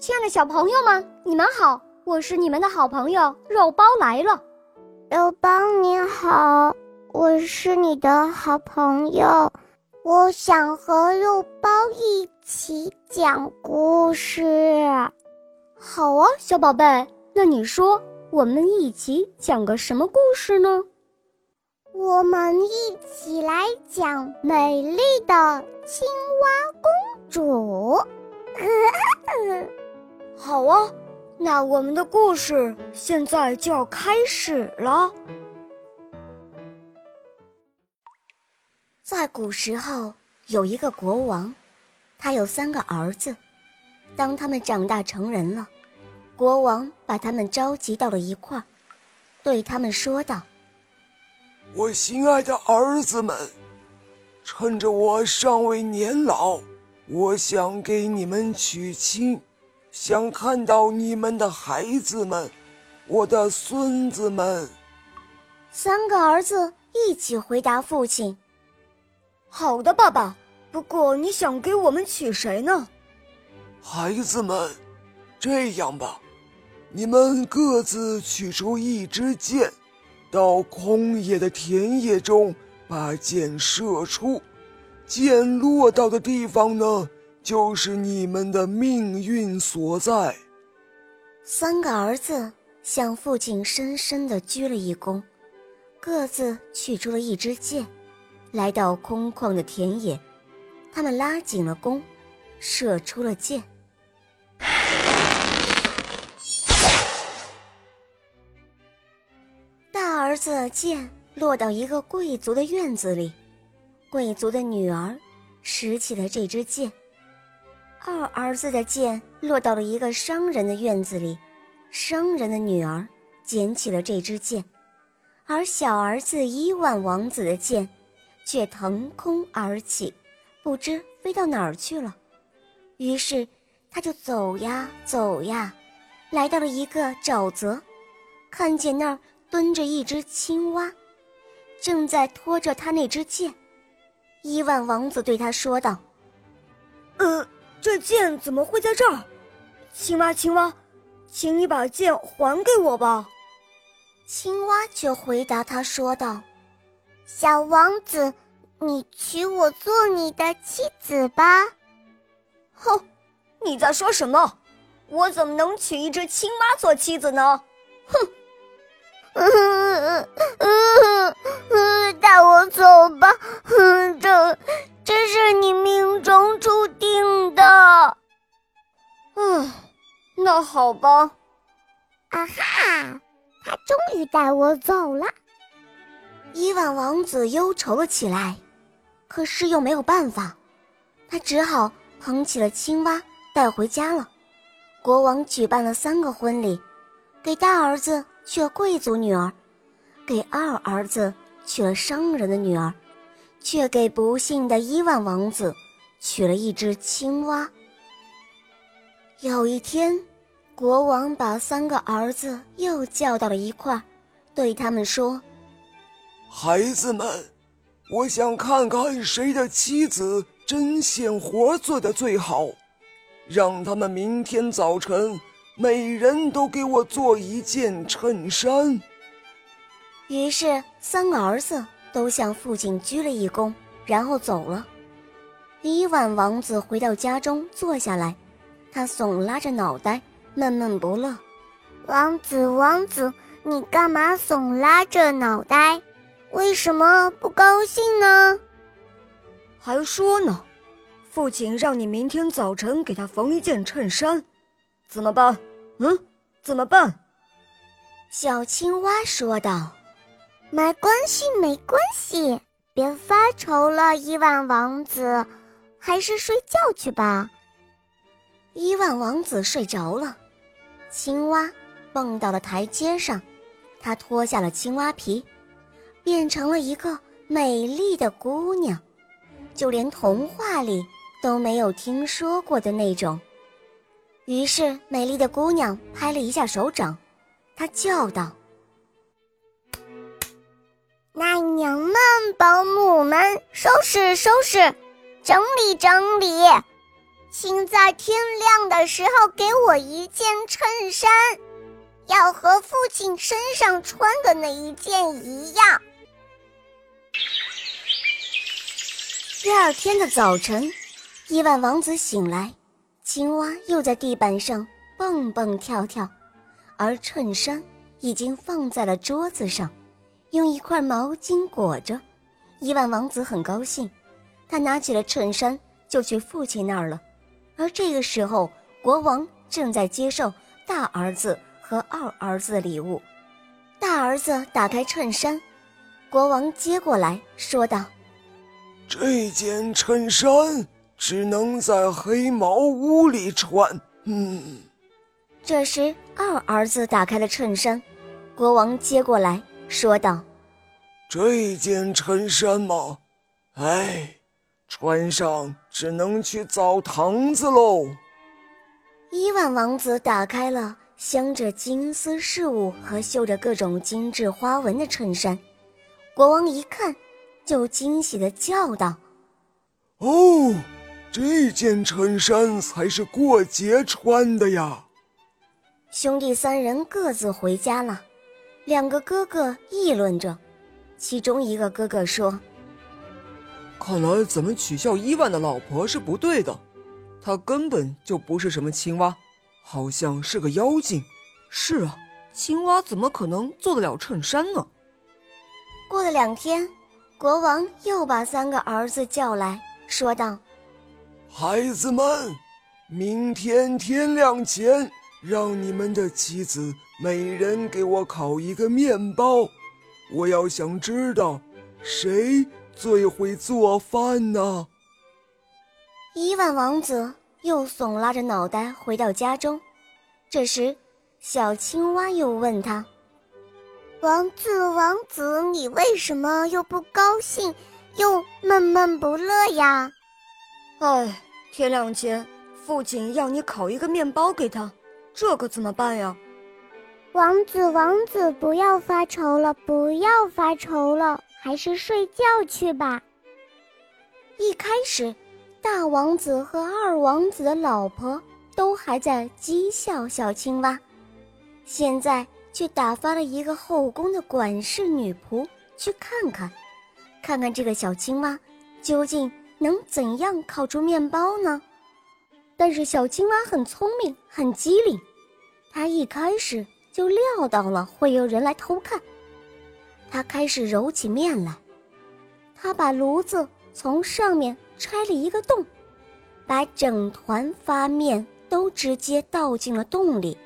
亲爱的小朋友们，你们好，我是你们的好朋友肉包来了。肉包你好，我是你的好朋友，我想和肉包一起讲故事。好啊，小宝贝，那你说我们一起讲个什么故事呢？我们一起来讲美丽的青蛙公主。好啊，那我们的故事现在就要开始了。在古时候，有一个国王，他有三个儿子。当他们长大成人了，国王把他们召集到了一块儿，对他们说道。我心爱的儿子们，趁着我尚未年老，我想给你们娶亲，想看到你们的孩子们，我的孙子们。三个儿子一起回答父亲：“好的，爸爸。不过你想给我们娶谁呢？”孩子们，这样吧，你们各自取出一支箭。到空野的田野中，把箭射出，箭落到的地方呢，就是你们的命运所在。三个儿子向父亲深深的鞠了一躬，各自取出了一支箭，来到空旷的田野，他们拉紧了弓，射出了箭。大儿子箭落到一个贵族的院子里，贵族的女儿拾起了这支箭。二儿子的箭落到了一个商人的院子里，商人的女儿捡起了这支箭，而小儿子伊万王子的箭却腾空而起，不知飞到哪儿去了。于是他就走呀走呀，来到了一个沼泽，看见那儿。蹲着一只青蛙，正在拖着他那支箭。伊万王子对他说道：“，这剑怎么会在这儿？青蛙，青蛙，请你把剑还给我吧。”青蛙却回答他说道：“小王子，你娶我做你的妻子吧。”哼，你在说什么？我怎么能娶一只青蛙做妻子呢？哼！嗯 嗯嗯，带我走吧，这这是你命中注定那好吧。啊哈，他终于带我走了。伊万王子忧愁了起来，可是又没有办法，他只好捧起了青蛙带回家了。国王举办了三个婚礼，给大儿子。娶了贵族女儿，给二儿子娶了商人的女儿，却给不幸的伊万王子娶了一只青蛙。有一天，国王把三个儿子又叫到了一块儿，对他们说：“孩子们，我想看看谁的妻子针线活做的最好，让他们明天早晨。”每人都给我做一件衬衫。于是，三个儿子都向父亲鞠了一躬，然后走了。伊万王子回到家中坐下来，他耸拉着脑袋，闷闷不乐。王子，王子，你干嘛总拉着脑袋？为什么不高兴呢？还说呢，父亲让你明天早晨给他缝一件衬衫，怎么办？嗯，怎么办？小青蛙说道：“没关系，没关系，别发愁了，伊万王子，还是睡觉去吧。”伊万王子睡着了，青蛙蹦到了台阶上，它脱下了青蛙皮，变成了一个美丽的姑娘，就连童话里都没有听说过的那种。于是，美丽的姑娘拍了一下手掌，她叫道：“奶娘们、保姆们，收拾收拾，整理整理，请在天亮的时候给我一件衬衫，要和父亲身上穿的那一件一样。第二天的早晨，亿万王子醒来，青蛙又在地板上蹦蹦跳跳，而衬衫已经放在了桌子上，用一块毛巾裹着。亿万王子很高兴，他拿起了衬衫就去父亲那儿了。而这个时候，国王正在接受大儿子和二儿子的礼物。大儿子打开衬衫，国王接过来说道：“这件衬衫只能在黑茅屋里穿。”嗯。这时，二儿子打开了衬衫，国王接过来说道：“这件衬衫嘛，哎。”穿上只能去澡堂子喽。伊万王子打开了镶着金丝饰物和绣着各种精致花纹的衬衫，国王一看，就惊喜地叫道：“哦，这件衬衫才是过节穿的呀！”兄弟三人各自回家了，两个哥哥议论着，其中一个哥哥说。看来咱们取笑伊万的老婆是不对的，她根本就不是什么青蛙，好像是个妖精。是啊，青蛙怎么可能做得了衬衫呢？过了两天，国王又把三个儿子叫来说道：“孩子们，明天天亮前，让你们的妻子每人给我烤一个面包，我要想知道谁。”最会做饭呢。伊万王子又耸拉着脑袋回到家中，这时，小青蛙又问他：“王子，王子，你为什么又不高兴，又闷闷不乐呀？”“哎，天亮前，父亲要你烤一个面包给他，这可怎么办呀？”“王子，王子，不要发愁了，不要发愁了。”还是睡觉去吧。一开始，大王子和二王子的老婆都还在讥笑小青蛙，现在却打发了一个后宫的管事女仆去看看，看看这个小青蛙究竟能怎样烤出面包呢？但是小青蛙很聪明，很机灵，它一开始就料到了会有人来偷看。他开始揉起面来，他把炉子从上面拆了一个洞，把整团发面都直接倒进了洞里。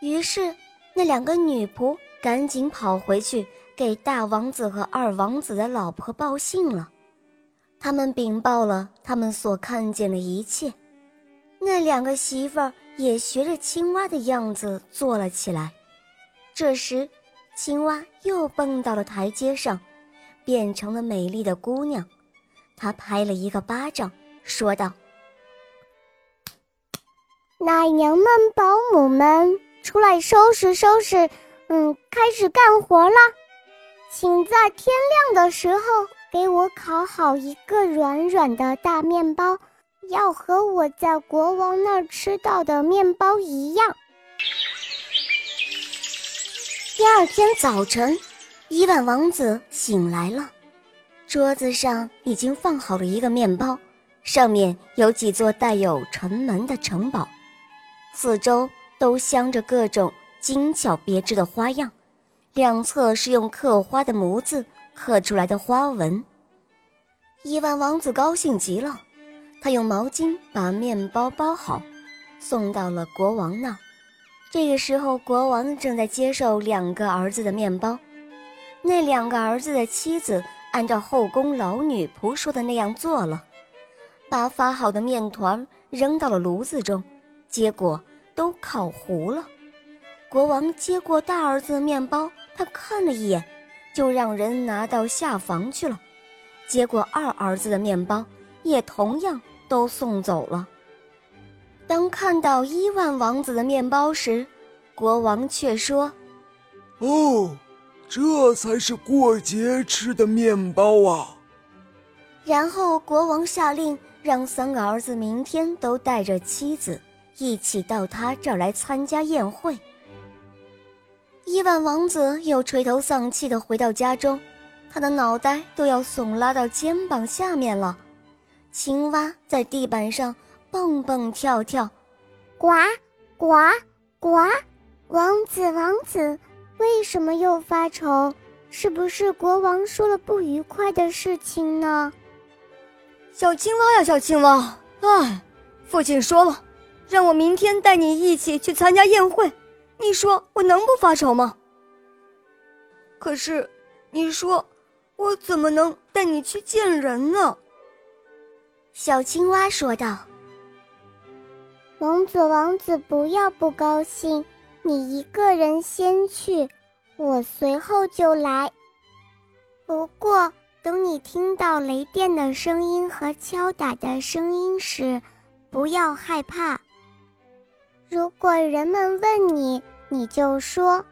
于是，那两个女仆赶紧跑回去给大王子和二王子的老婆报信了。他们禀报了他们所看见的一切。那两个媳妇儿也学着青蛙的样子坐了起来。这时。青蛙又蹦到了台阶上，变成了美丽的姑娘。她拍了一个巴掌，说道：“奶娘们、保姆们，出来收拾收拾，嗯，开始干活啦！请在天亮的时候给我烤好一个软软的大面包，要和我在国王那儿吃到的面包一样。”第二天早晨，伊万王子醒来了，桌子上已经放好了一个面包，上面有几座带有城门的城堡，四周都镶着各种精巧别致的花样，两侧是用刻花的模子刻出来的花纹。伊万王子高兴极了，他用毛巾把面包包好，送到了国王那儿。这个时候，国王正在接受两个儿子的面包。那两个儿子的妻子按照后宫老女仆说的那样做了，把发好的面团扔到了炉子中，结果都烤糊了。国王接过大儿子的面包，他看了一眼，就让人拿到下房去了。结果二儿子的面包也同样都送走了。当看到伊万王子的面包时，国王却说：“哦，这才是过节吃的面包啊！”然后国王下令让三个儿子明天都带着妻子一起到他这儿来参加宴会。伊万王子又垂头丧气地回到家中，他的脑袋都要耸拉到肩膀下面了。青蛙在地板上蹦蹦跳跳，呱呱呱！王子，王子，为什么又发愁？是不是国王说了不愉快的事情呢？小青蛙呀，小青蛙，哎，父亲说了，让我明天带你一起去参加宴会。你说我能不发愁吗？可是，你说我怎么能带你去见人呢？小青蛙说道：“王子，王子，不要不高兴，你一个人先去。”我随后就来。不过，等你听到雷电的声音和敲打的声音时，不要害怕。如果人们问你，你就说：“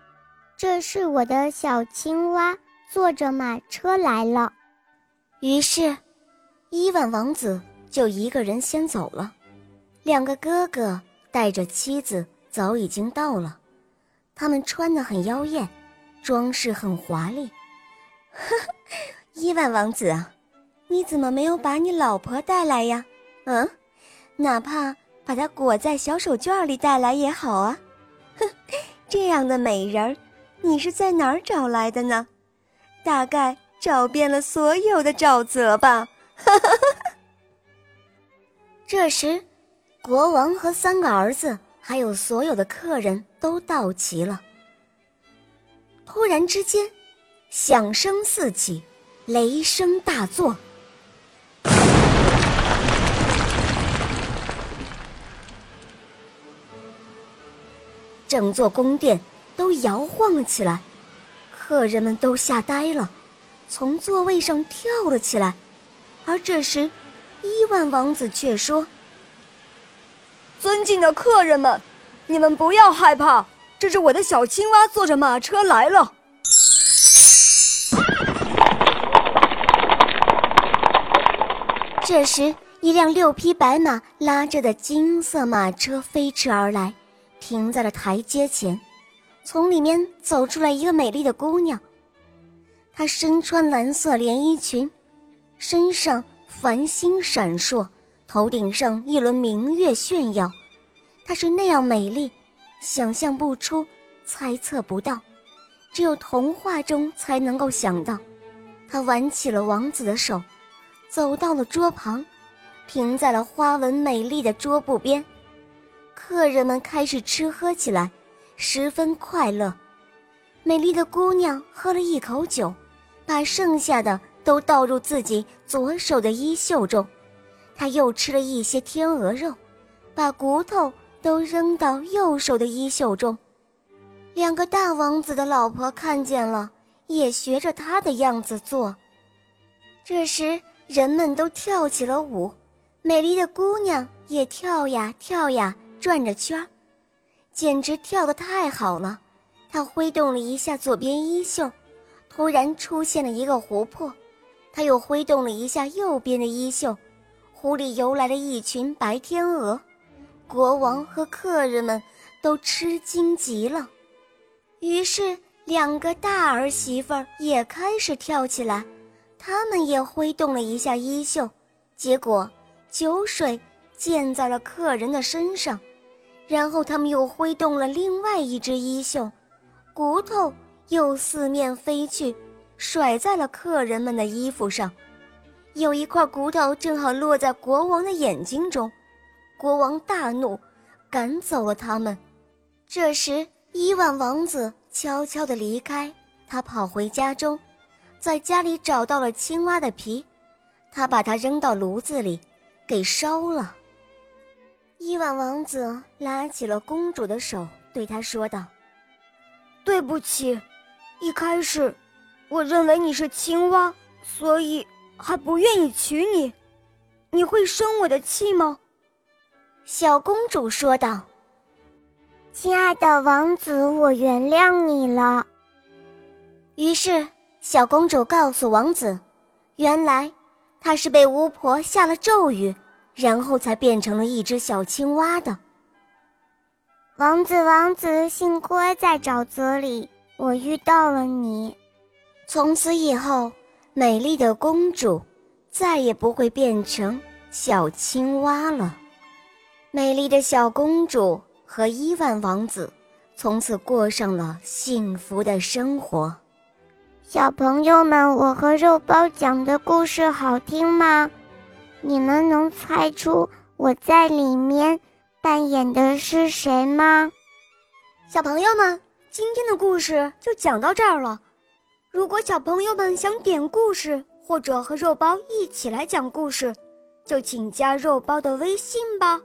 这是我的小青蛙，坐着马车来了。”于是，伊万王子就一个人先走了。两个哥哥带着妻子早已经到了，他们穿得很妖艳。装饰很华丽，呵呵，伊万王子啊，你怎么没有把你老婆带来呀？嗯，哪怕把她裹在小手绢里带来也好啊。哼，这样的美人，你是在哪儿找来的呢？大概找遍了所有的沼泽吧。哈哈哈。这时，国王和三个儿子，还有所有的客人都到齐了。突然之间，响声四起，雷声大作，整座宫殿都摇晃了起来，客人们都吓呆了，从座位上跳了起来。而这时，伊万王子却说：“尊敬的客人们，你们不要害怕。”这是我的小青蛙，坐着马车来了。这时，一辆六匹白马拉着的金色马车飞驰而来，停在了台阶前。从里面走出来一个美丽的姑娘，她身穿蓝色连衣裙，身上繁星闪烁，头顶上一轮明月炫耀。她是那样美丽。想象不出，猜测不到，只有童话中才能够想到。他挽起了王子的手，走到了桌旁，停在了花纹美丽的桌布边。客人们开始吃喝起来，十分快乐。美丽的姑娘喝了一口酒，把剩下的都倒入自己左手的衣袖中。他又吃了一些天鹅肉，把骨头。都扔到右手的衣袖中，两个大王子的老婆看见了，也学着他的样子做。这时，人们都跳起了舞，美丽的姑娘也跳呀跳呀，转着圈儿，简直跳得太好了。她挥动了一下左边衣袖，突然出现了一个湖泊。她又挥动了一下右边的衣袖，湖里游来了一群白天鹅。国王和客人们都吃惊极了，于是两个大儿媳妇儿也开始跳起来，他们也挥动了一下衣袖，结果酒水溅在了客人的身上，然后他们又挥动了另外一只衣袖，骨头又四面飞去，甩在了客人们的衣服上，有一块骨头正好落在国王的眼睛中。国王大怒，赶走了他们。这时，伊万王子悄悄地离开，他跑回家中，在家里找到了青蛙的皮，他把它扔到炉子里，给烧了。伊万王子拉起了公主的手，对她说道：“对不起，一开始，我认为你是青蛙，所以还不愿意娶你。你会生我的气吗？”小公主说道：“亲爱的王子，我原谅你了。”于是，小公主告诉王子，原来她是被巫婆下了咒语，然后才变成了一只小青蛙的。王子，王子，幸亏在沼泽里，我遇到了你。从此以后，美丽的公主再也不会变成小青蛙了。美丽的小公主和伊万王子从此过上了幸福的生活。小朋友们，我和肉包讲的故事好听吗？你们能猜出我在里面扮演的是谁吗？小朋友们，今天的故事就讲到这儿了。如果小朋友们想点故事，或者和肉包一起来讲故事，就请加肉包的微信吧。